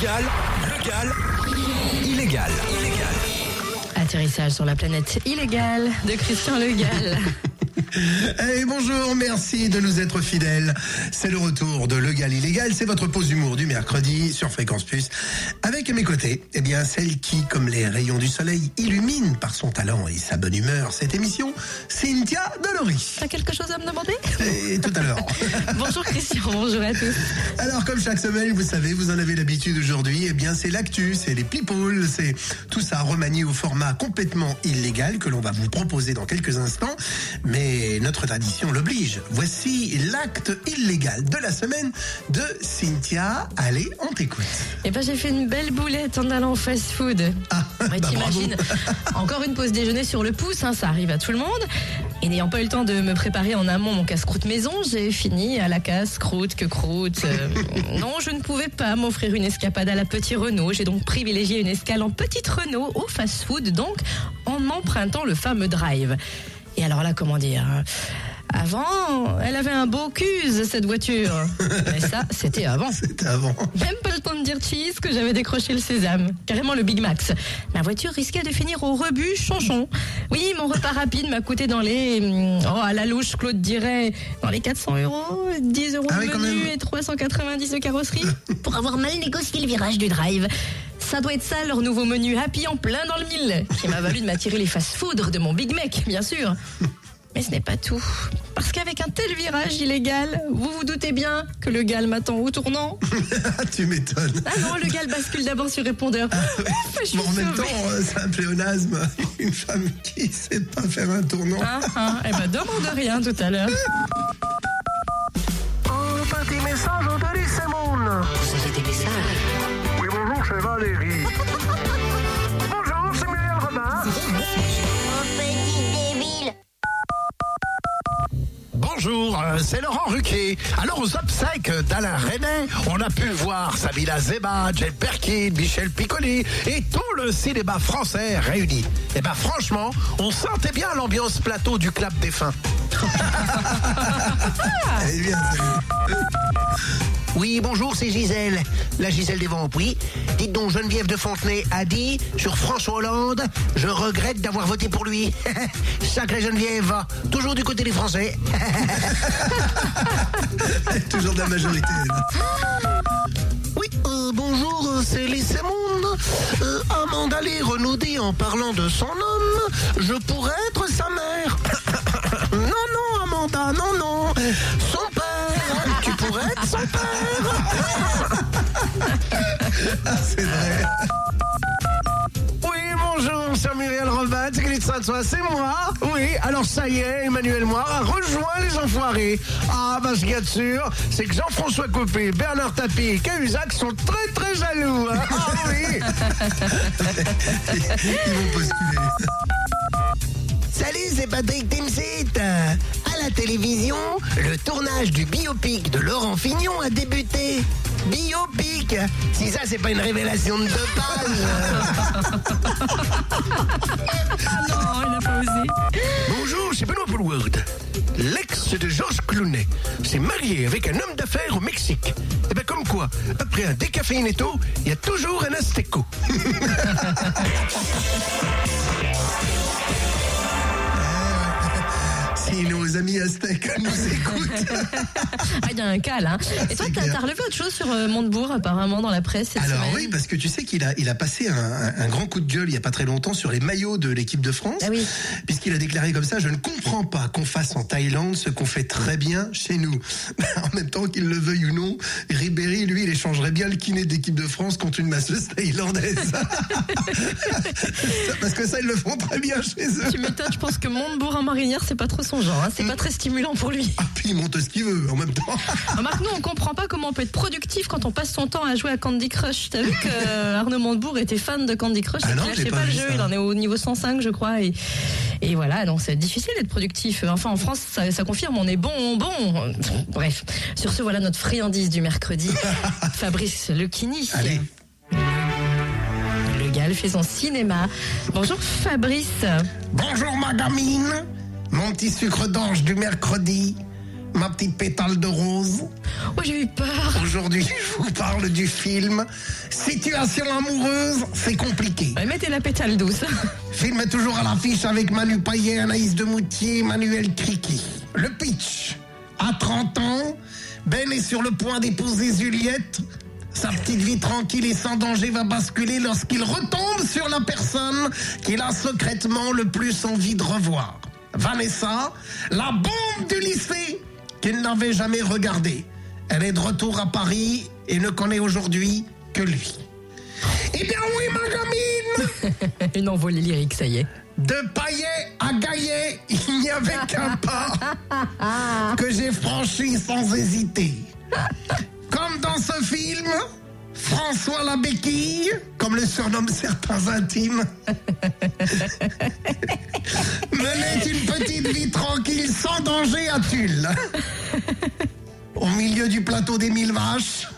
Légal, légal, illégal. Illégal. Atterrissage sur la planète illégale de Christian Legal. Hey, bonjour, merci de nous être fidèles. C'est le retour de Legal Illégal, c'est votre pause d'humour du mercredi sur Fréquence Plus. Avec à mes côtés, eh bien, celle qui, comme les rayons du soleil, illumine par son talent et sa bonne humeur cette émission, Cynthia Delory. T'as quelque chose à me demander? Et tout à l'heure. Bonjour Christian, bonjour à tous. Alors, comme chaque semaine, vous savez, vous en avez l'habitude aujourd'hui, eh bien, c'est l'actu, c'est les people, c'est tout ça remanié au format complètement illégal que l'on va vous proposer dans quelques instants. Mais notre tradition l'oblige. Voici l'acte illégal de la semaine de Cynthia. Allez, on t'écoute. Eh ben j'ai fait une belle boulette en allant au fast-food. Ah, Ouais, bah, T'imagines Encore une pause déjeuner sur le pouce, hein, ça arrive à tout le monde. Et n'ayant pas eu le temps de me préparer en amont mon casse-croûte maison, j'ai fini à la casse-croûte que croûte. Euh, non, je ne pouvais pas m'offrir une escapade à la Petit Renault. J'ai donc privilégié une escale en petite Renault au fast-food, donc en empruntant le fameux drive. Et alors là, comment dire hein, Avant, elle avait un beau cuse, cette voiture. Mais ça, c'était avant. C'était avant. Même pas le temps de dire cheese que j'avais décroché le sésame. Carrément le Big Max. Ma voiture risquait de finir au rebut chanchon. Oui, mon repas rapide m'a coûté dans les... hum, Oh, à la louche, Claude dirait... Dans les 400 euros, 10 euros Ah de oui, quand menu et 390 de carrosserie. pour avoir mal négocié le virage du drive. Ça doit être ça, leur nouveau menu Happy en plein dans le mille. Qui m'a valu de m'attirer les fast-food de mon Big Mac, bien sûr. Mais ce n'est pas tout. Parce qu'avec un tel virage illégal, vous vous doutez bien que le gal m'attend au tournant. tu m'étonnes. Ah non, le gal bascule d'abord sur répondeur. Ouf, je suis Bon, en même sauvée. temps, euh, c'est un pléonasme. Une femme qui sait pas faire un tournant. Ah, ah, eh ben, demande rien tout à l'heure. Un petit message. Oui, bonjour, c'est Valérie. bonjour, c'est Muriel Robin. Bonjour, euh, c'est Laurent Ruquier. Alors aux obsèques d'Alain René, on a pu voir Sabina Zeba, Jane Perkin, Michel Piccoli et tout le cinéma français réuni. Et ben franchement, on sentait bien l'ambiance plateau du clap des fins. Eh bien. Oui, bonjour, c'est Gisèle. La Gisèle des Vents, oui. Dites donc, Geneviève de Fontenay a dit sur François Hollande, je regrette d'avoir voté pour lui. Sacrée Geneviève, toujours du côté des Français. Toujours de la majorité. Oui, euh, bonjour, euh, c'est les Monde. Euh, Amanda nous dit en parlant de son homme, je pourrais être sa mère. non, non, Amanda, non, non. Son être son père. Ah, c'est vrai. Oui, bonjour, c'est Muriel Saint-Sois, c'est moi. Oui, alors ça y est, Emmanuel Moir a rejoint les enfoirés. Ah, bah ce qu'il y a de sûr, c'est que Jean-François Copé, Bernard Tapie et Cahuzac sont très très jaloux. hein. Ah oui. Ils vont postuler. Salut, c'est Patrick Timsit. La télévision, le tournage du biopic de Laurent Fignon a débuté. Biopic Si ça, c'est pas une révélation de deux pages. Non, il n'a pas osé. Bonjour, c'est Benoît Poulward. L'ex de Georges Clooney s'est marié avec un homme d'affaires au Mexique. Et ben comme quoi, après un décaféinéto, il y a toujours un Azteco. Si nos amis aztèques nous écoutent. Ah, il y a un cas là. Et toi, clair. t'as relevé autre chose sur euh, Montebourg apparemment dans la presse cette Alors semaine oui, parce que tu sais qu'il a, il a passé un, grand coup de gueule il y a pas très longtemps sur les maillots de l'équipe de France. Ah oui. Puisqu'il a déclaré comme ça, je ne comprends pas qu'on fasse en Thaïlande ce qu'on fait très bien chez nous. en même temps qu'il le veuille ou non, Ribéry, lui, il échangerait bien le kiné d'équipe de France contre une masseuse thaïlandaise. parce que ça, ils le font très bien chez eux. Tu m'étonnes, je pense que Montebourg en marinière, c'est pas trop son genre. hein. C'est pas très stimulant pour lui. Ah, puis il monte ce qu'il veut en même temps. Remarque, nous, on comprend pas comment on peut être productif quand on passe son temps à jouer à Candy Crush. T'as vu que euh, Arnaud Montebourg était fan de Candy Crush? Ah non, j'ai lâchait pas pas, le jeu. ça. Il en est au niveau 105, je crois. Et, et voilà, donc c'est difficile d'être productif. Enfin, en France, ça, ça confirme, on est bon, bon. Bref, sur ce, voilà notre friandise du mercredi. Fabrice Lequini. Allez. Le Gal fait son cinéma. Bonjour Fabrice. Bonjour ma gamine, mon petit sucre d'ange du mercredi. ma petite pétale de rose. Oh, j'ai eu peur. Aujourd'hui, je vous parle du film Situation amoureuse, c'est compliqué. Ouais, Mettez la pétale douce. Film est toujours à l'affiche avec Manu Payet, Anaïs Demoutier, Manuel Criqui. Le pitch. À 30 ans, Ben est sur le point d'épouser Juliette. Sa petite vie tranquille et sans danger va basculer lorsqu'il retombe sur la personne qu'il a secrètement le plus envie de revoir. Vanessa, la bombe du lycée qu'il n'avait jamais regardée. Elle est de retour à Paris et ne connaît aujourd'hui que lui. Eh bien oui, ma gamine Une envolée lyrique, ça y est. de paillet à gaillet, il n'y avait qu'un pas que j'ai franchi sans hésiter. Comme dans ce film, François la béquille, comme le surnomment certains intimes, menait une petite vie tranquille sans danger à Tulle. Au milieu du plateau des mille vaches,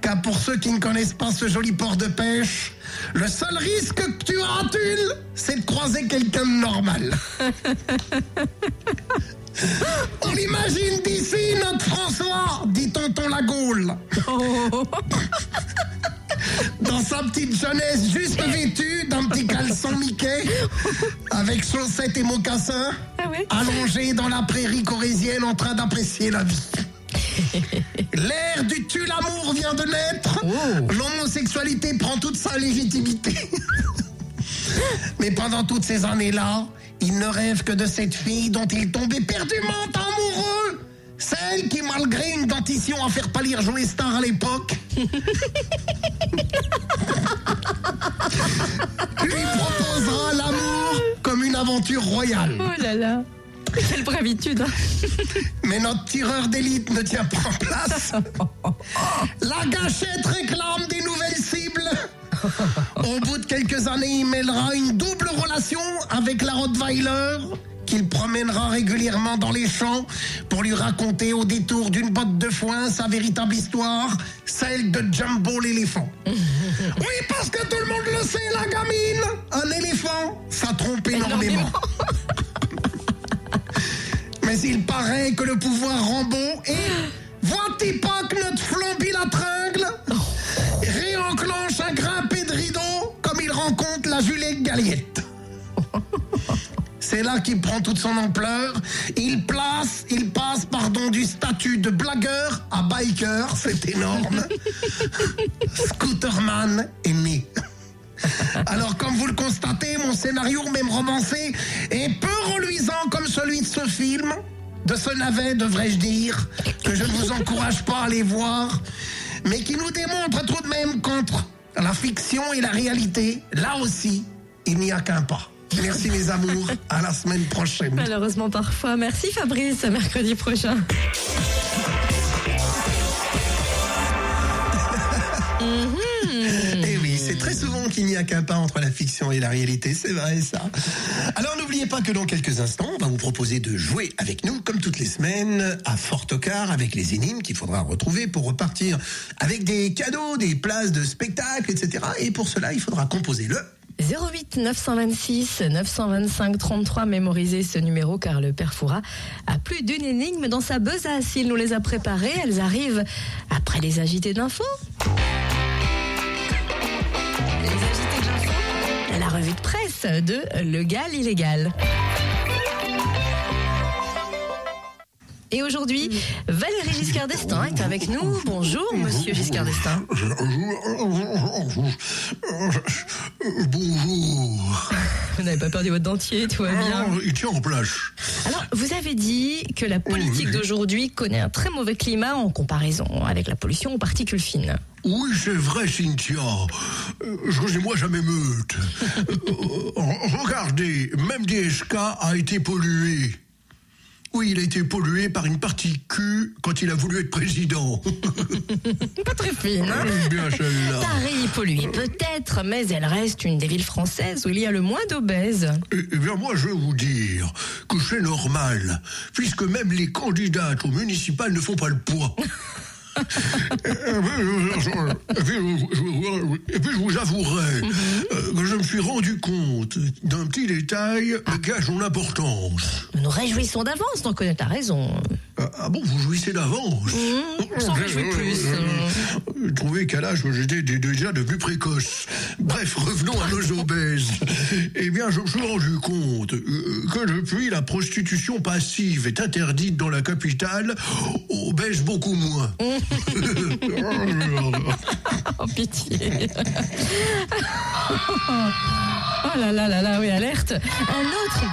car pour ceux qui ne connaissent pas ce joli port de pêche, le seul risque que tu as à Tulle, c'est de croiser quelqu'un de normal. On l'imagine d'ici, notre François, dit tonton la Gaule. Dans sa petite jeunesse juste vêtue d'un petit caleçon Mickey, avec chaussettes et mocassins, Ah ouais allongé dans la prairie corésienne en train d'apprécier la vie. L'ère du tue l'amour vient de naître. L'homosexualité prend toute sa légitimité. Mais pendant toutes ces années-là, il ne rêve que de cette fille dont il tombait perdument amoureux. Celle qui, malgré une dentition à faire pâlir Joey Star à l'époque, lui proposera l'amour comme une aventure royale. Oh là là. Quelle bravitude. hein. Mais notre tireur d'élite ne tient pas en place. La gâchette réclame des nouvelles cibles. Au bout de quelques années, il mêlera une double relation avec la Rottweiler qu'il promènera régulièrement dans les champs pour lui raconter au détour d'une botte de foin sa véritable histoire, celle de Jumbo l'éléphant. Oui, parce que tout le monde le sait, la gamine, un éléphant, ça trompe énormément. Mais il paraît que le pouvoir rend bon et vois-tu pas que notre flombi la la Juliette Galliette. C'est là qu'il prend toute son ampleur. Il place, il passe, pardon, du statut de blagueur à biker, c'est énorme. Scooterman est né. Alors, comme vous le constatez, mon scénario, même romancé, est peu reluisant comme celui de ce film. De ce navet, devrais-je dire, que je ne vous encourage pas à aller voir, mais qui nous démontre tout de même qu'entre la fiction et la réalité, là aussi, il n'y a qu'un pas. Merci mes amours, à la semaine prochaine. Malheureusement parfois. Merci Fabrice, à mercredi prochain. Très souvent qu'il n'y a qu'un pas entre la fiction et la réalité, c'est vrai ça. Alors n'oubliez pas que dans quelques instants, on va vous proposer de jouer avec nous, comme toutes les semaines, à Fortocar avec les énigmes qu'il faudra retrouver pour repartir avec des cadeaux, des places de spectacle, etc. Et pour cela, il faudra composer le 08 926 925 33, mémorisez ce numéro car le père Foura a plus d'une énigme dans sa besace. Il nous les a préparées, elles arrivent après les agités d'infos. De presse de Le Gal illégal. Et aujourd'hui, Valérie Giscard d'Estaing est avec nous. Bonjour, monsieur Giscard d'Estaing. Bonjour. Vous n'avez pas perdu votre dentier, tout va bien. il tient en place. Alors, vous avez dit que la politique d'aujourd'hui connaît un très mauvais climat en comparaison avec la pollution aux particules fines. Oui, c'est vrai, Cynthia. Excusez-moi, ça m'émeute. Regardez, même DSK a été pollué. Oui, il a été pollué par une particule quand il a voulu être président. Pas très fine, hein J'aime bien celle-là. Paris est polluée peut-être, mais elle reste une des villes françaises où il y a le moins d'obèses. Eh eh bien, moi, je vais vous dire que c'est normal, puisque même les candidates aux municipales ne font pas le poids. Et puis, je- vous avouerai euh, que je me suis rendu compte d'un petit détail qui a son importance. Nous nous réjouissons d'avance d'en connaître la raison. Ah, ah bon, vous jouissez d'avance on s'en réjouit plus. Je trouvais qu'à l'âge où j'étais dé- déjà devenu précoce. Bref, revenons à nos obèses. Eh bien, je me suis rendu compte euh, que depuis la prostitution passive est interdite dans la capitale, on baisse beaucoup moins. Oh, pitié. oh là là là là, oui, alerte. Un autre.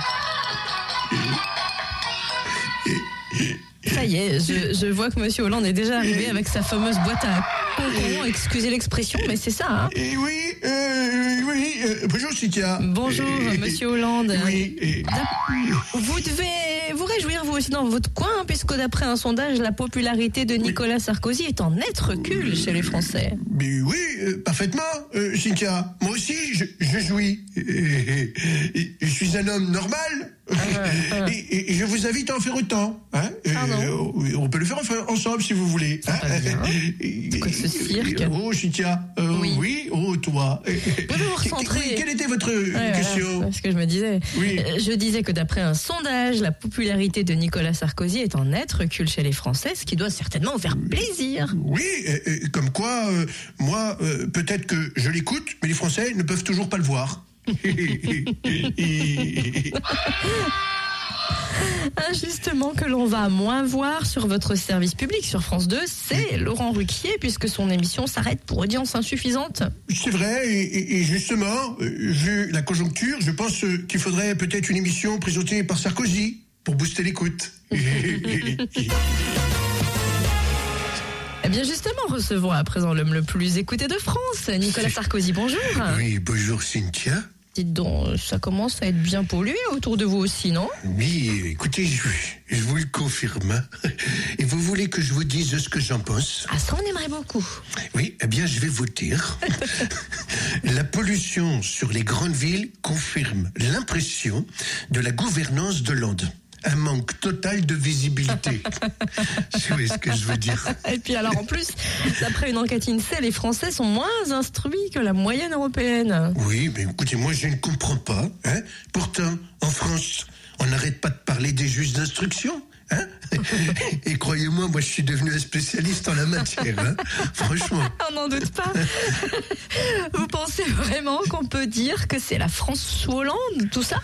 Ça y est, je, je vois que Monsieur Hollande est déjà arrivé avec sa fameuse boîte à. Excusez l'expression, mais c'est ça. Hein. Et oui, euh, oui, euh, bonjour Cynthia. Bonjour, Et- Monsieur Hollande. Oui, et- Vous devez vous réjouir vous aussi dans votre coin, hein, puisque d'après un sondage, la popularité de Nicolas Sarkozy est en net recul chez les Français. Mais oui, euh, parfaitement, Cynthia. Moi aussi, je, je jouis. Je suis un homme normal. Ah. Et, et- je vous invite à en faire autant. Hein euh, on peut le faire ensemble si vous voulez. hein. quoi ce cirque Oh, euh, Oui. oui. oh, toi. Vous Quelle était votre euh, voilà, question c'est ce que je me disais. Oui. Euh, Je disais que d'après un sondage, la popularité de Nicolas Sarkozy est en net recul chez les Français, ce qui doit certainement faire plaisir. Oui, euh, euh, comme quoi, euh, moi, euh, peut-être que je l'écoute, mais les Français ne peuvent toujours pas le voir. Un justement que l'on va moins voir sur votre service public sur France 2, c'est Laurent Ruquier, puisque son émission s'arrête pour audience insuffisante. C'est vrai, et, et- et justement, euh, vu la conjoncture, je pense euh, qu'il faudrait peut-être une émission présentée par Sarkozy pour booster l'écoute. Eh bien justement, recevons à présent l'homme le plus écouté de France, Nicolas Sarkozy, bonjour. oui, bonjour Cynthia. Dites donc, ça commence à être bien pollué autour de vous aussi, non? Oui, écoutez, je, je vous le confirme. Et vous voulez que je vous dise ce que j'en pense? Ah ça on aimerait beaucoup. Oui, eh bien, je vais vous dire. la pollution sur les grandes villes confirme l'impression de la gouvernance de Hollande. Un manque total de visibilité. Vous voyez ce que je veux dire Et puis alors en plus, d'après une enquête INSEE, les Français sont moins instruits que la moyenne européenne. Oui, mais écoutez, moi je ne comprends pas. Hein Pourtant, en France, on n'arrête pas de parler des juges d'instruction. Hein Et croyez-moi, moi je suis devenu un spécialiste en la matière. Hein Franchement. On n'en doute pas. Vous pensez vraiment qu'on peut dire que c'est la France sous Hollande, tout ça?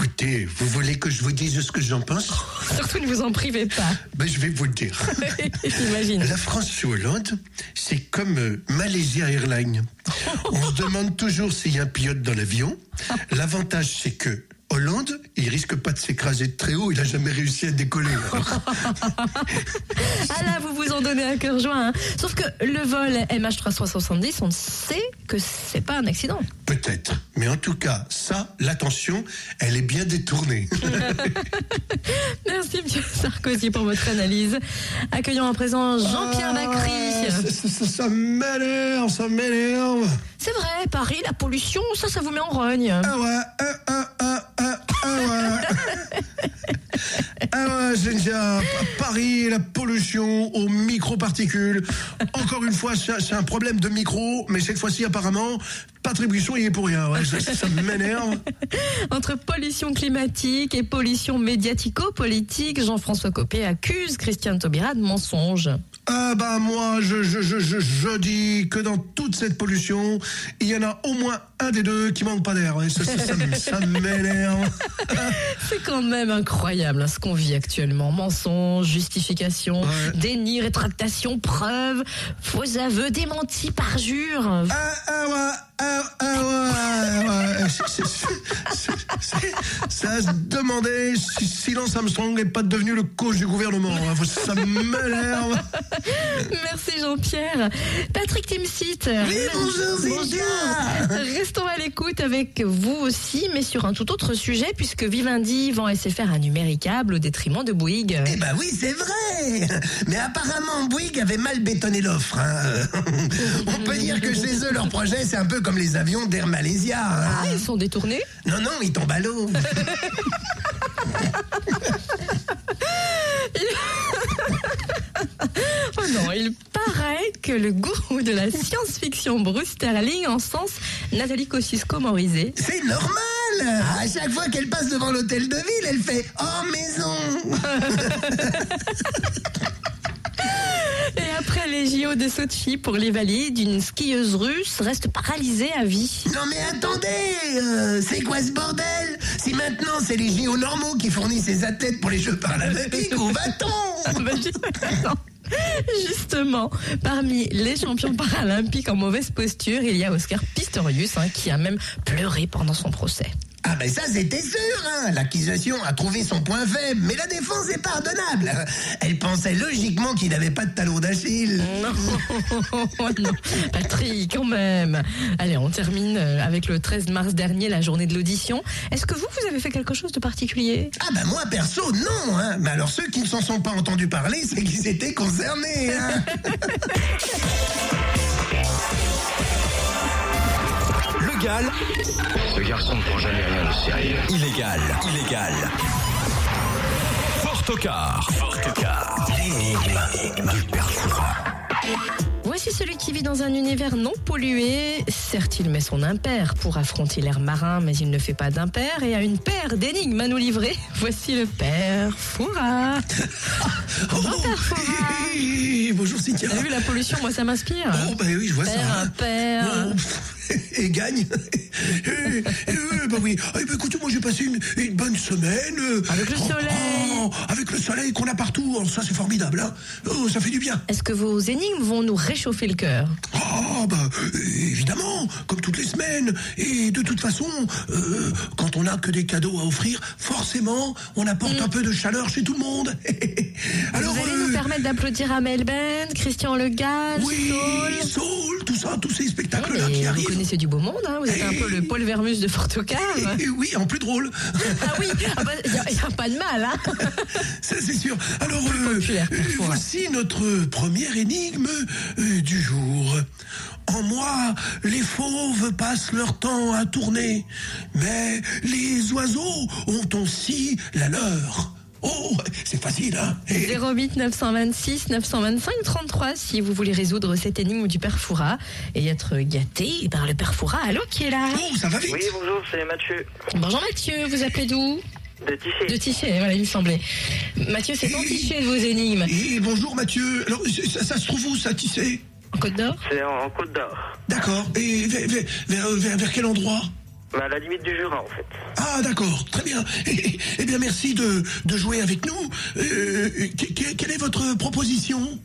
Écoutez, vous voulez que je vous dise ce que j'en pense Surtout ne vous en privez pas. ben, Je vais vous le dire. J'imagine. La France sous Hollande, c'est comme euh, Malaysia Airlines. On se demande toujours s'il y a un pilote dans l'avion. L'avantage, c'est que Hollande, il risque pas de s'écraser de très haut. Il a jamais réussi à décoller. Ah là, vous vous en donnez à cœur joint. hein. Sauf que le vol MH370, on sait que c'est pas un accident. Peut-être. Mais en tout cas, ça, l'attention, elle est bien détournée. Merci, monsieur Sarkozy, pour votre analyse. Accueillons à présent Jean-Pierre Ah, Bacry. ça, ça- ça m'énerve, ça m'énerve. C'est vrai, Paris, la pollution, ça, ça vous met en rogne. Ah ouais, ah, ah, ah, ah, ah ouais. Ah ouais, déjà Paris, la pollution aux microparticules. Encore une fois, c'est c'est un problème de micro, mais cette fois-ci, apparemment, Patrick Buisson, il est pour rien. Ouais, ça ça m'énerve. Entre pollution climatique et pollution médiatico-politique, Jean-François Copé accuse Christiane Taubira de mensonge. Ah bah moi, je, je, je, je, je dis que dans toute cette pollution, il y en a au moins un des deux qui manque pas d'air. Ça, m'énerve. C'est quand même incroyable hein, ce qu'on vit actuellement. Mensonge, justification, Ouais. déni, rétractation, preuve, faux aveux, démentis, parjure. Ah, ah ouais, ah, ah ouais, ouais. C'est- c'est- c'est- c'est- Ça se demander si Silence Armstrong n'est pas devenu le coach du gouvernement. hein. Ça m'énerve. Merci Jean-Pierre. Patrick Timsit. Oui, bonjour, Cynthia. Restons à l'écoute avec vous aussi, mais sur un tout autre sujet, puisque Vivendi vend SFR à numéricable au détriment de Bouygues. Eh ben oui, c'est vrai. Mais apparemment, Bouygues avait mal bétonné l'offre. hein. On peut dire que chez eux, leur projet, c'est un peu comme les avions d'Air Malaysia. hein. Ah, ils sont détournés? Non, non, ils tombent à l'eau. Oh non, il paraît que le gourou de la science-fiction Bruce Sterling encense Nathalie Kosciusko-Morizet. C'est normal À chaque fois qu'elle passe devant l'hôtel de ville, elle fait Oh maison Et après les JO de Sochi pour les valides, une skieuse russe reste paralysée à vie. Non mais attendez euh, C'est quoi ce bordel? Si maintenant c'est les JO normaux qui fournissent les athlètes pour les Jeux paralympiques, où va-t-on? Bah, justement. Justement, parmi les champions paralympiques en mauvaise posture, il y a Oscar Pistorius hein, qui a même pleuré pendant son procès. Ah ben ça c'était sûr, hein. l'accusation a trouvé son point faible, mais la défense est pardonnable. Elle pensait logiquement qu'il n'avait pas de talon d'Achille. Non, non, Patrick, quand même. Allez, on termine euh, avec le 13 mars dernier, la journée de l'audition. Est-ce que vous, vous avez fait quelque chose de particulier? Ah ben moi perso non, hein. mais alors ceux qui ne s'en sont pas entendus parler, c'est qu'ils étaient concernés. Hein. Gall, Ce garçon ne prend jamais rien de sérieux. illégal, illégal. Fort au quart, fort au quart. L'énigme du perfora. Voici celui qui vit dans un univers non pollué. Certes, il met son impair pour affronter l'air marin, mais il ne fait pas d'impair et a une paire d'énigmes à nous livrer. Voici le père Foura. Bonjour, père Foura. Et bonjour Cynthia. T'as vu la pollution, moi ça m'inspire. Oh bah oui, je vois ça. Père, hein. impair. Oh, et gagne. Et, et, euh, bah oui. Ah, bah, écoute, moi j'ai passé une, une bonne semaine. euh, Avec le oh, soleil. oh, avec le soleil qu'on a partout. Oh, ça c'est formidable. Hein. Oh, ça fait du bien. Est-ce que vos énigmes vont nous réchauffer le cœur? Oh bah euh, évidemment, comme toutes les semaines. Et de toute façon, euh, quand on n'a que des cadeaux à offrir, forcément, on apporte un peu de chaleur chez tout le monde. Alors, Mm. Vous allez euh, nous permettre d'applaudir Amel Ben, Christian Le Gall, oui, Saul. Saul, tout ça, tous ces spectacles-là mais qui arrivent. Connaissez du beau monde, hein vous êtes un peu le Paul Vermus de Fortocar. Oui, en plus drôle. Ah oui, il n'y a, pas de mal, hein Ça, c'est sûr. Alors, euh, euh, voici notre première énigme euh, du jour. En moi, les fauves passent leur temps à tourner, mais les oiseaux ont aussi la leur. Oh, c'est facile, hein Et- 08 926 925 33 si vous voulez résoudre cette énigme du père Foura et être gâté par le père Foura. Allô, qui est là? Oh, ça va vite Oui, bonjour, c'est Mathieu Bonjour Mathieu, vous appelez d'où? De Tiché. De Tichet, voilà, il me semblait. Mathieu, c'est en Tichet vos énigmes. Et bonjour Mathieu. Alors, ça, ça se trouve où ça, Tissé En Côte d'Or? C'est en, en Côte d'Or. D'accord. Et vers, vers, vers, vers- vers quel endroit? À la limite du Jura, en fait. Ah d'accord, très bien. Eh, eh bien merci de, de jouer avec nous. Euh, que- quelle est votre proposition?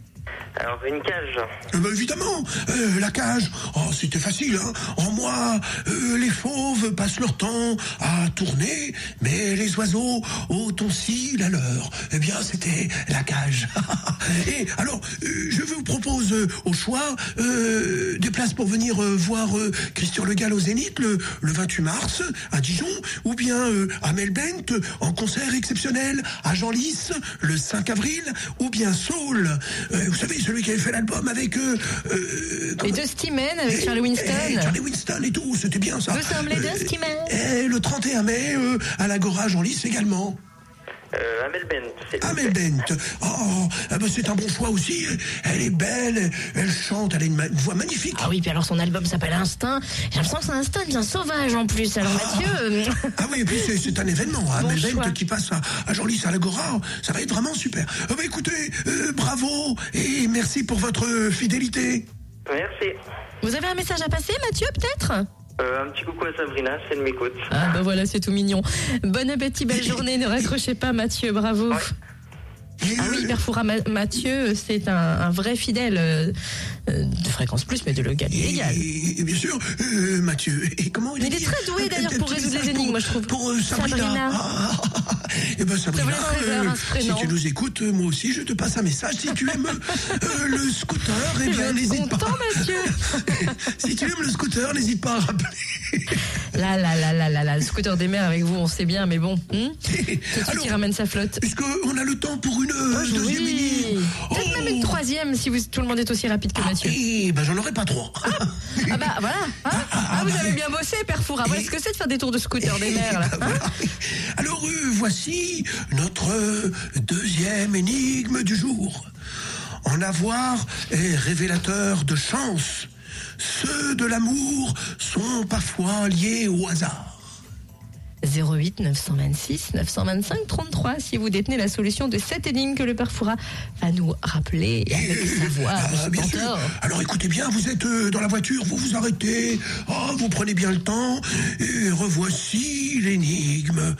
Alors, une cage. Euh, bah, Évidemment, euh, la cage. Oh, c'était facile. Hein. En moi, euh, les fauves passent leur temps à tourner, mais les oiseaux ont aussi la leur. Eh bien, c'était la cage. Et alors, je vous propose au choix des places pour venir voir Christian Le Gall au Zénith le, le 28 mars à Dijon, ou bien à Melbent en concert exceptionnel à Genlis le 5 avril, ou bien Saul, savez, celui qui avait fait l'album avec... Euh, euh, Et Dusty Man avec Charlie Eh, Winston. Charlie Winston et tout, c'était bien ça. Vous semblez Dusty Man. Et le 31 mai, euh, à l'Agora Genlis également. Euh, Amel Ben, c'est Amel Bent. Oh, ah ben c'est un bon choix aussi. Elle est belle, elle chante, elle a une, ma- une voix magnifique. Ah oui, puis alors son album s'appelle Instinct. J'ai l'impression que c'est un instinct bien sauvage en plus. Alors Mathieu, euh, Ah oui, et puis c'est- un événement, hein, Bon Amel choix. Bent qui passe à, à Genlis, à l'Agora. Ça va être vraiment super. Ah bah écoutez, euh, bravo et merci pour votre fidélité. Merci. vous avez un message à passer Mathieu peut-être? Euh, un petit coucou à Sabrina, si elle m'écoute. Ah bah voilà, c'est tout mignon. Bon appétit, belle journée. Ne raccrochez pas Mathieu, bravo. Ah oui, Ma- Mathieu, c'est un, un vrai fidèle euh, de fréquence plus, mais de le gars illégal. Et, et bien sûr, euh, Mathieu. Et comment il, Il est très doué, d'ailleurs, un pour résoudre les énigmes, pour- moi, je trouve. Pour euh, Sabrina. Sabrina. Ah, eh ben Sabrina, Ça vous laisse rêveur, hein, ce si tu nous écoutes, euh, moi aussi, je te passe un message. Si tu aimes euh, le scooter, eh bien, n'hésite pas. content, Mathieu. si tu aimes le scooter, n'hésite pas à rappeler. Là, là, là, là, là, là, le scooter des mers avec vous, on sait bien, mais bon. Alors, il ramène sa flotte. Est-ce qu'on a le temps pour une euh, deuxième Oui. énigme Peut-être même une troisième si vous, tout le monde est aussi rapide que Mathieu. Eh ben, j'en aurais pas trois. Ah bah voilà. hein ah, vous avez bien bossé, Père Foura. Voilà ce que c'est de faire des tours de scooter des mers, là. hein Voilà. Alors, euh, voici notre euh, deuxième énigme du jour. En avoir est révélateur de chance. Ceux de l'amour sont parfois liés au hasard. 08 926 925 33 si vous détenez la solution de cette énigme que le père Foura va nous rappeler avec sa voix Ah, bien sûr. Alors écoutez bien, vous êtes euh, dans la voiture, vous vous arrêtez, oh, vous prenez bien le temps, et revoici l'énigme.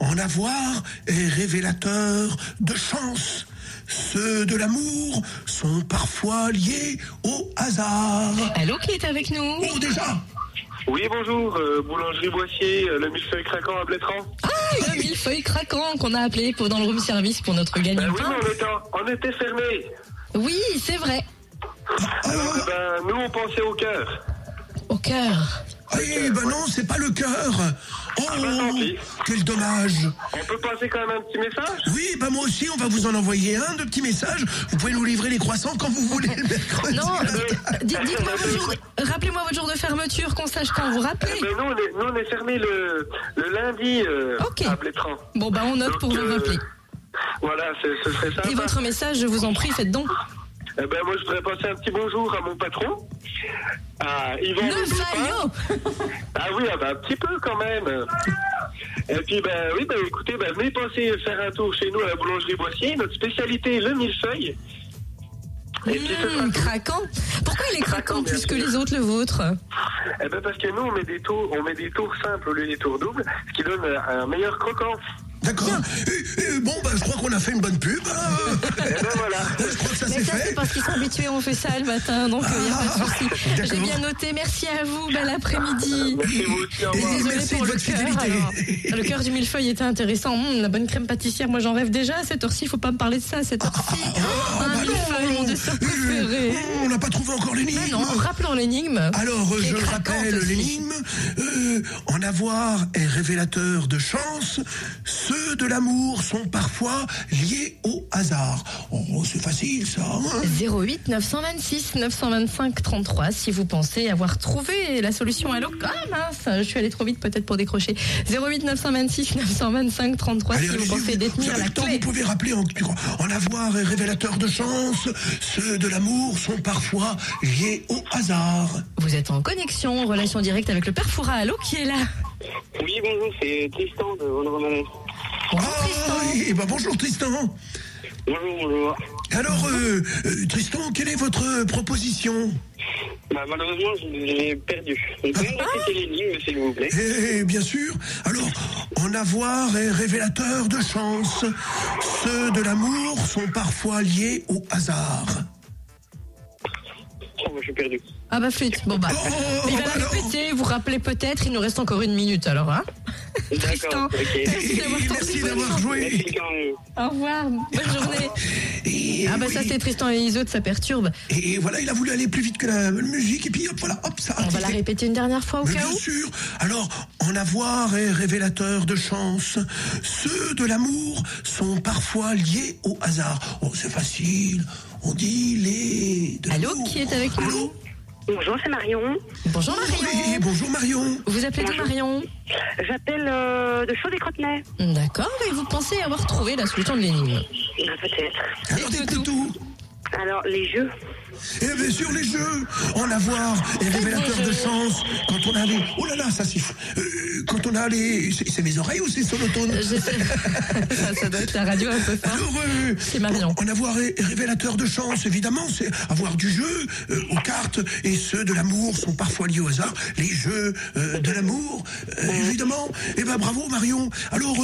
En avoir est révélateur de chance. Ceux de l'amour sont parfois liés au hasard. Allô, qui est avec nous? Oh déjà Oui, bonjour, euh, boulangerie Boissier, euh, le millefeuille craquant à Blétran. Ah, le millefeuille craquant qu'on a appelé pour dans le room service pour notre Ben oui, mais on était, on était fermés. Oui, c'est vrai. Alors, eh ben, nous, on pensait au cœur. Au cœur. Eh ben non, c'est pas le cœur. Oh, bah, tant pis. quel dommage. On peut passer quand même un petit message? Oui, bah moi aussi, on va vous en envoyer un de petits messages. Vous pouvez nous livrer les croissants quand vous voulez le mercredi. Non, euh, dites- dites-moi votre jour de- rappelez-moi votre jour de fermeture, qu'on sache quand vous Eh rappelez. ben, nous, on est, nous, on est fermés le, le lundi euh, Ok. à Blétran. Bon, bah on note Donc, pour vous euh, rappeler. Voilà, ce, ce serait ça. Et votre message, je vous en prie, faites donc. Eh ben, moi, je voudrais passer un petit bonjour à mon patron, à Yvan Le Ah oui, ah ben, un petit peu quand même. Et puis, ben oui, ben écoutez, ben, venez passer faire un tour chez nous à la boulangerie Boissier. Notre spécialité le millefeuille. Et puis, ce sera Mmh, tout. craquant. Pourquoi il est craquant Craquant, bien plus que sûr. les autres, le vôtre? Eh ben, parce que nous, on met des tours, on met des tours simples au lieu des tours doubles, ce qui donne un meilleur croquant. D'accord. Bon, bah, je crois qu'on a fait une bonne pub. hein. Et ben voilà. je crois que ça Mais c'est ça, c'est fait. parce qu'ils sont habitués, on fait ça le matin, donc il n'y a pas de souci. J'ai bien noté, merci à vous, bel après-midi. Merci vous aussi, au Et revoir. Désolée merci pour de votre cœur. fidélité. alors. Le cœur du millefeuille était intéressant. Hum, la bonne crème pâtissière, moi j'en rêve déjà. À cette heure-ci, il faut pas me parler de ça. À cette heure-ci, Ah, un bah millefeuille, mon dessert préféré. Euh, On n'a pas trouvé encore l'énigme. Ah non, rappelons l'énigme. Alors, euh, je rappelle l'énigme. Euh, en avoir est révélateur de chance. Ceux de l'amour sont parfois liés au hasard. Oh, c'est facile ça. hein 08 926 925 33 si vous pensez avoir trouvé la solution à l'eau. Ah mince, je suis allée trop vite peut-être pour décrocher. 08 926 925 33 Allez, si vous pensez vous détenir avez la temps, clé. vous pouvez rappeler en, en avoir est révélateur de chance. Ceux de l'amour sont parfois liés au hasard. Vous êtes en connexion, en relation directe avec le père Foura Allo qui est là. Oui, bonjour, c'est Tristan de Vendredi. Bonjour Ah, Tristan. eh ben bonjour Tristan. Bonjour, bonjour. Alors, euh, euh, Tristan, quelle est votre proposition? Bah, malheureusement, je l'ai perdu. Vous pouvez me répéter l'énigme, s'il vous plaît? Eh bien sûr. Alors, en avoir est révélateur de chance. Ceux de l'amour sont parfois liés au hasard. Oh, moi, je suis perdu. Ah bah flûte, bon bah. Oh, Il va bah la alors. répéter, vous rappelez peut-être, il nous reste encore une minute alors. Hein D'accord, ok. merci d'avoir joué. Au revoir, bonne journée. Et, Ah bah ça c'est Tristan et Isolde, ça perturbe. Et voilà, il a voulu aller plus vite que la musique, et puis hop, voilà, hop, ça a On va la répéter une dernière fois au Mais cas bien où. sûr. Alors, en avoir est révélateur de chance. Ceux de l'amour sont parfois liés au hasard. Oh, c'est facile. On dit les. de Allô, qui est avec nous? Allô? Bonjour, c'est Marion. Bonjour Oui, Marion. bonjour Marion. Vous appelez d'où Marion J'appelle euh, de chaud des Crotenay. D'accord, et vous pensez avoir trouvé la solution de l'énigme Ah, Peut-être. Alors, dites tout. Alors, les jeux. Et bien sûr, les jeux, en avoir est révélateur de chance. Quand on a les. Oh là là, ça siffle. Euh, quand on a les. C'est mes oreilles ou c'est sonotone Je sais. ça, ça doit être la radio un peu fort. Alors, euh, C'est Marion. En avoir est révélateur de chance, évidemment, c'est avoir du jeu euh, aux cartes et ceux de l'amour sont parfois liés au hasard. Les jeux euh, de l'amour, euh, évidemment. Eh ben bravo Marion. Alors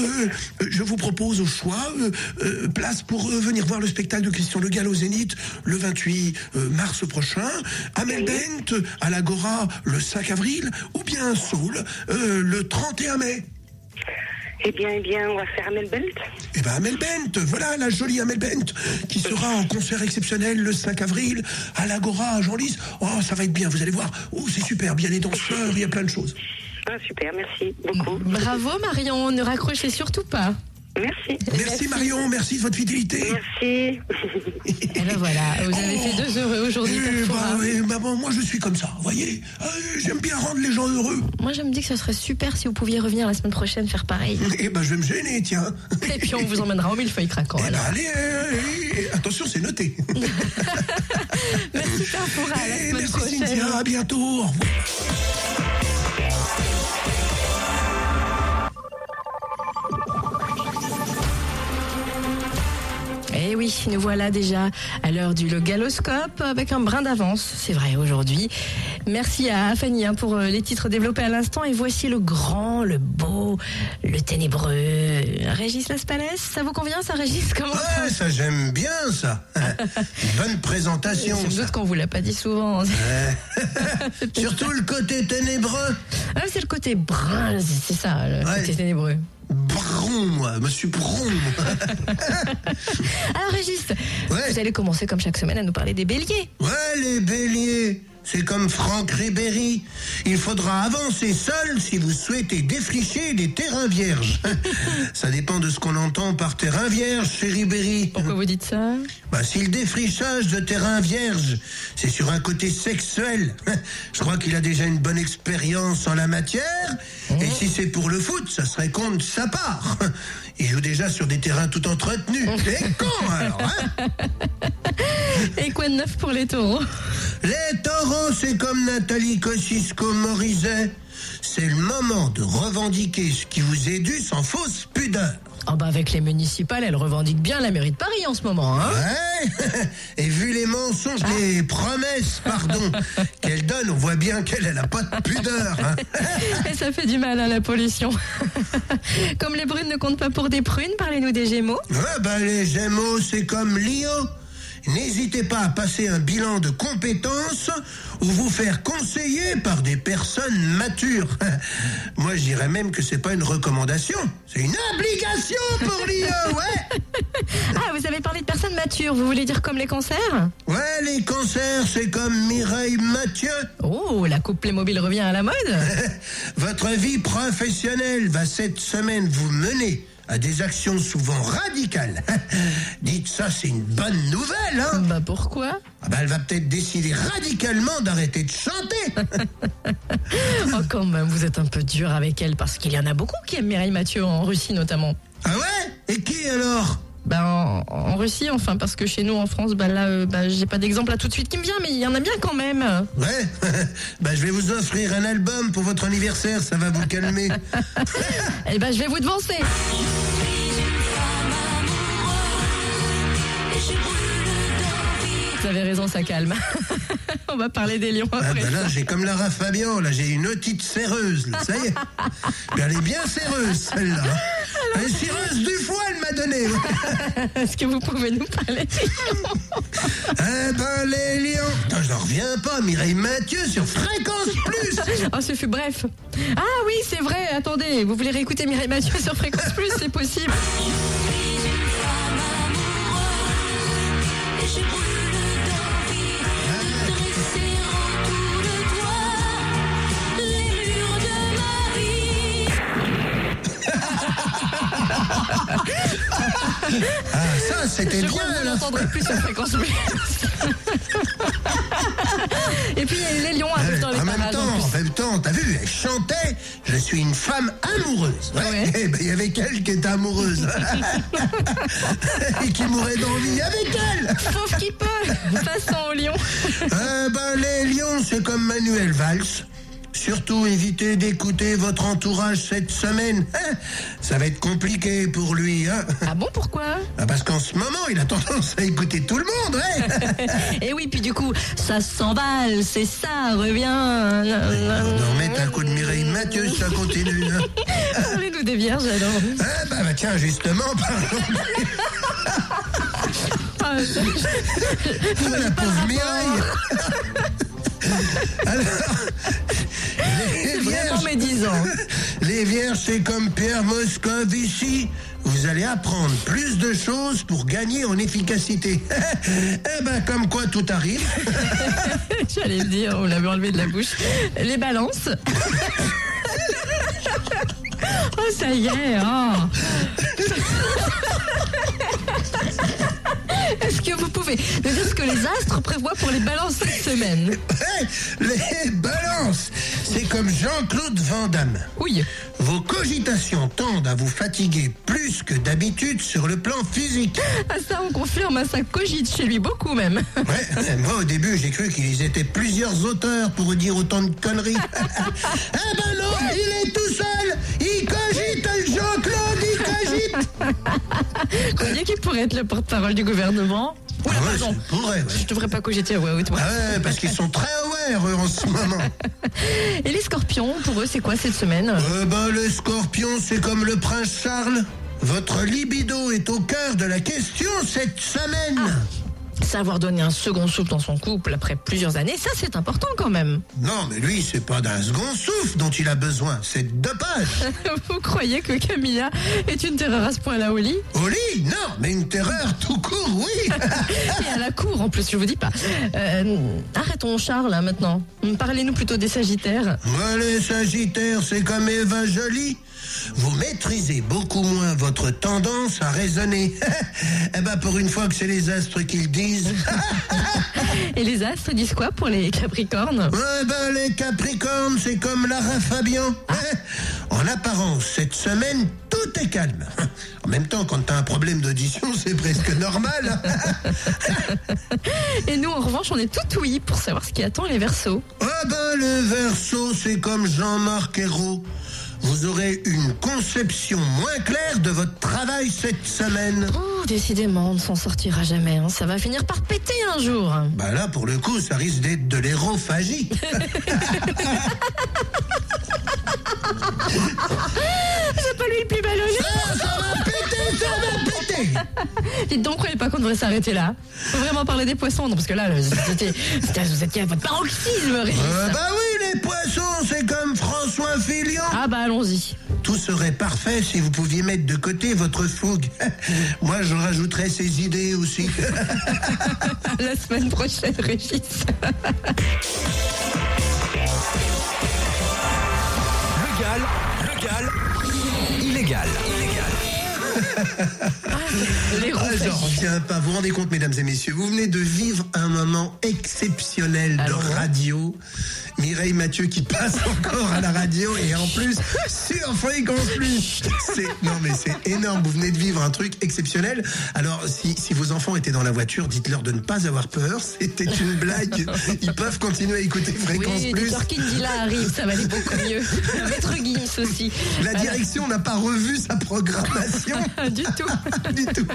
je vous propose au choix place pour venir voir le spectacle de Christian Le Gall au Zénith le 28 euh, mars prochain, à Melbent à l'Agora le 5 avril ou bien Saul euh, le 31 mai. Eh bien, eh bien, on va faire Amel Belt. Eh ben Amel Bent, voilà la jolie Amel Bent qui sera en concert exceptionnel le 5 avril à l'Agora à Genlis. Oh, ça va être bien, vous allez voir. Oh, c'est super, il y a des danseurs, il y a plein de choses. Ah, super, merci beaucoup. Bravo Marion, ne raccrochez surtout pas. Merci. Merci Marion, merci de votre fidélité. Merci. Et ben voilà, vous avez fait deux heureux aujourd'hui. Eh Père bah, bah, bon, moi je suis comme ça, vous voyez. Euh, J'aime bien rendre les gens heureux. Moi je me dis que ce serait super si vous pouviez revenir la semaine prochaine faire pareil. Eh ben je vais me gêner, tiens. Et puis on vous emmènera au millefeuille craquant Eh ben, alors. allez, allez, attention, c'est noté. Merci Fouras, à la Eh, semaine merci prochaine. Cynthia, à bientôt. Au revoir. Eh oui, nous voilà déjà à l'heure du logaloscope avec un brin d'avance, c'est vrai aujourd'hui. Merci à Fanny hein, pour euh, les titres développés à l'instant et voici le grand, le beau, le ténébreux. Régis Laspalès, ça vous convient ça Régis? Comment Ouais, ça j'aime bien ça. Bonne présentation. Ça. doute qu'on vous l'a pas dit souvent. Surtout le côté ténébreux. Ah, c'est le côté brun, c'est ça, le Ouais. côté ténébreux. Bron, moi, monsieur Bron. Alors Régis, Ouais. vous allez commencer comme chaque semaine à nous parler des béliers. Ouais, les béliers. C'est comme Franck Ribéry. Il faudra avancer seul si vous souhaitez défricher des terrains vierges. Ça dépend de ce qu'on entend par terrain vierge chez Ribéry. Pourquoi vous dites ça Bah, si le défrichage de terrain vierge, c'est sur un côté sexuel, je crois qu'il a déjà une bonne expérience en la matière. Et si c'est pour le foot, ça serait contre sa part. Il joue déjà sur des terrains tout entretenus. Et con alors, hein Et quoi de neuf pour les taureaux Les taureaux, c'est comme Nathalie Kosciusko-Morizet. C'est le moment de revendiquer ce qui vous est dû sans fausse pudeur. Ah bah avec les municipales, elle revendique bien la mairie de Paris en ce moment. Hein Ouais. Et vu les mensonges, les promesses, pardon, qu'elle donne, on voit bien qu'elle n'a pas de pudeur. hein. Et ça fait du mal à la pollution. Comme les brunes ne comptent pas pour des prunes, parlez-nous des gémeaux. Ouais, bah les Gémeaux, c'est comme Lio. N'hésitez pas à passer un bilan de compétences ou vous faire conseiller par des personnes matures. Moi, je dirais même que c'est pas une recommandation, c'est une obligation pour Lio, ouais. Ah, vous avez parlé de personnes matures, vous voulez dire comme les cancers? Ouais, les cancers, c'est comme Mireille Mathieu. Oh, la coupe Playmobil revient à la mode Votre vie professionnelle va cette semaine vous mener à des actions souvent radicales. Dites ça, c'est une bonne nouvelle, hein Bah pourquoi? Ah bah, Elle va peut-être décider radicalement d'arrêter de chanter. Oh quand même, vous êtes un peu dur avec elle parce qu'il y en a beaucoup qui aiment Mireille Mathieu en Russie notamment. Ah ouais? Et qui alors? Bah en, en Russie, enfin parce que chez nous en France, bah là, euh, bah, j'ai pas d'exemple là tout de suite qui me vient, mais il y en a bien quand même. Ouais Bah je vais vous offrir un album pour votre anniversaire, ça va vous calmer. Eh ben je vais vous devancer. Vous avez raison, ça calme. On va parler des lions Ah après. bah là, j'ai comme Lara Fabian, là, j'ai une otite serreuse, là, ça y est. Mais elle est bien serreuse, celle-là. Elle est du foie, elle m'a donné. Est-ce que vous pouvez nous parler des lions Eh ben, les lions. Putain, je n'en reviens pas, Mireille Mathieu sur Fréquence Plus. Oh, ce fut bref. Ah oui, c'est vrai. Attendez, vous voulez réécouter Mireille Mathieu sur Fréquence Plus C'est possible. Ah, ça, c'était bien, vous l'entendrez plus sur Fréquence. Et puis il y a eu les lions arrivent dans les en même parages. temps, en même temps, t'as vu, elle chantait Je suis une femme amoureuse. Ouais. Ouais. Eh ben, il y avait qu'elle qui était amoureuse. Et qui mourait d'envie avec elle. Sauf qui peut. Passons aux lions. Ben, les lions, c'est comme Manuel Valls. Surtout évitez d'écouter votre entourage cette semaine. Hein Ça va être compliqué pour lui. Hein Ah bon, pourquoi? Ah, Parce qu'en ce moment, il a tendance à écouter tout le monde. Ouais. Et oui, puis du coup, ça s'emballe, c'est ça, revient. On remettre un coup de Mireille Mathieu, ça continue. hein. Parlez-nous des vierges alors. Ah bah, bah, tiens, justement, pardon. Ah, Ah, la pauvre Mireille Alors, Les vierges, c'est comme Pierre Moscovici. Vous allez apprendre plus de choses pour gagner en efficacité. eh ben, comme quoi tout arrive. J'allais le dire, on l'avait enlevé de la bouche. Les balances. Oh, ça y est. oh. Que vous pouvez nous dire ce que les astres prévoient pour les balances cette semaine Eh, les balances, c'est comme Jean-Claude Van Damme. Oui. Vos cogitations tendent à vous fatiguer plus que d'habitude sur le plan physique. Ah ça, on confirme, hein, ça cogite chez lui beaucoup même. Ouais, moi au début j'ai cru qu'ils étaient plusieurs auteurs pour dire autant de conneries. eh ben non, il est tout seul, il cogite Jean-Claude, il cogite qu'il pourrait être le porte-parole du gouvernement Ou la Ah ouais, raison c'est pourrait, ouais. Je devrais pas cogiter, ouais, ouais, toi. Ah ouais, parce qu'ils sont très aware eux, en ce moment. Et les scorpions, pour eux, c'est quoi cette semaine? Euh, ben, le scorpion, c'est comme le prince Charles. Votre libido est au cœur de la question cette semaine. Savoir donner un second souffle dans son couple après plusieurs années, ça c'est important quand même. Non, mais lui, c'est pas d'un second souffle dont il a besoin, c'est de deux pages. Vous croyez que Camilla est une terreur à ce point-là au lit? Au lit, non, mais une terreur tout court, oui. Et à la cour en plus, je vous dis pas. Euh, arrêtons Charles maintenant. Parlez-nous plutôt des sagittaires. Les sagittaires, c'est comme Eva Jolie. Vous maîtrisez beaucoup moins votre tendance à raisonner. eh ben, pour une fois que c'est les astres qui le disent. Et les astres disent quoi pour les capricornes? Ouais, ben, les Capricornes, c'est comme Lara Fabian. En apparence, cette semaine, tout est calme. En même temps, quand t'as un problème d'audition, c'est presque normal. Et nous en revanche, on est tout oui pour savoir ce qui attend les versos. Ah ben, le verso, c'est comme Jean-Marc Ayrault. Vous aurez une conception moins claire de votre travail cette semaine. Oh, décidément, on ne s'en sortira jamais. hein. Ça va finir par péter un jour. Bah là, pour le coup, ça risque d'être de l'hérophagie. C'est pas lui le plus ballonné. Ah, ça va péter, ça va péter Dites donc, croyez pas qu'on devrait s'arrêter là. Faut vraiment parler des poissons, non Parce que là, le- c'était, c'était- vous étiez à votre paroxysme, Régis. Euh, Bah oui, les poissons, c'est comme François Fillon. Ah bah allons-y. Tout serait parfait si vous pouviez mettre de côté votre fougue. Moi, je rajouterais ces idées aussi. La semaine prochaine, Régis. legal, illégal. Les Ah, roues j'en reviens pas. Vous vous rendez compte, mesdames et messieurs, vous venez de vivre un moment exceptionnel de Alors radio. Mireille Mathieu qui passe encore à la radio et en plus sur en plus. C'est non mais c'est énorme. Vous venez de vivre un truc exceptionnel. Alors si, si vos enfants étaient dans la voiture, dites-leur de ne pas avoir peur. C'était une blague. Ils peuvent continuer à écouter Fréquence Oui, Plus. Kindila arrive, ça va aller beaucoup mieux. Maître Gims aussi. La direction n'a pas revu sa programmation. Du tout. du tout.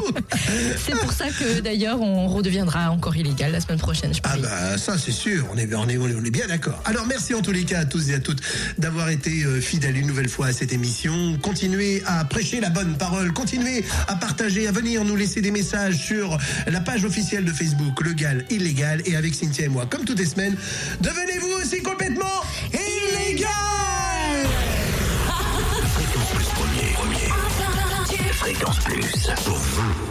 C'est pour ça que d'ailleurs on redeviendra encore illégal la semaine prochaine, je Ah bah ça c'est sûr, on est, on est, on est bien d'accord. Alors merci en tous les cas à tous et à toutes d'avoir été euh, fidèles une nouvelle fois à cette émission. Continuez à prêcher la bonne parole, continuez à partager, à venir nous laisser des messages sur la page officielle de Facebook, Legal, Illégal, et avec Cynthia et moi, comme toutes les semaines, devenez-vous aussi complètement illégal Fréquence Plus premier, premier. Fréquence Plus pour vous.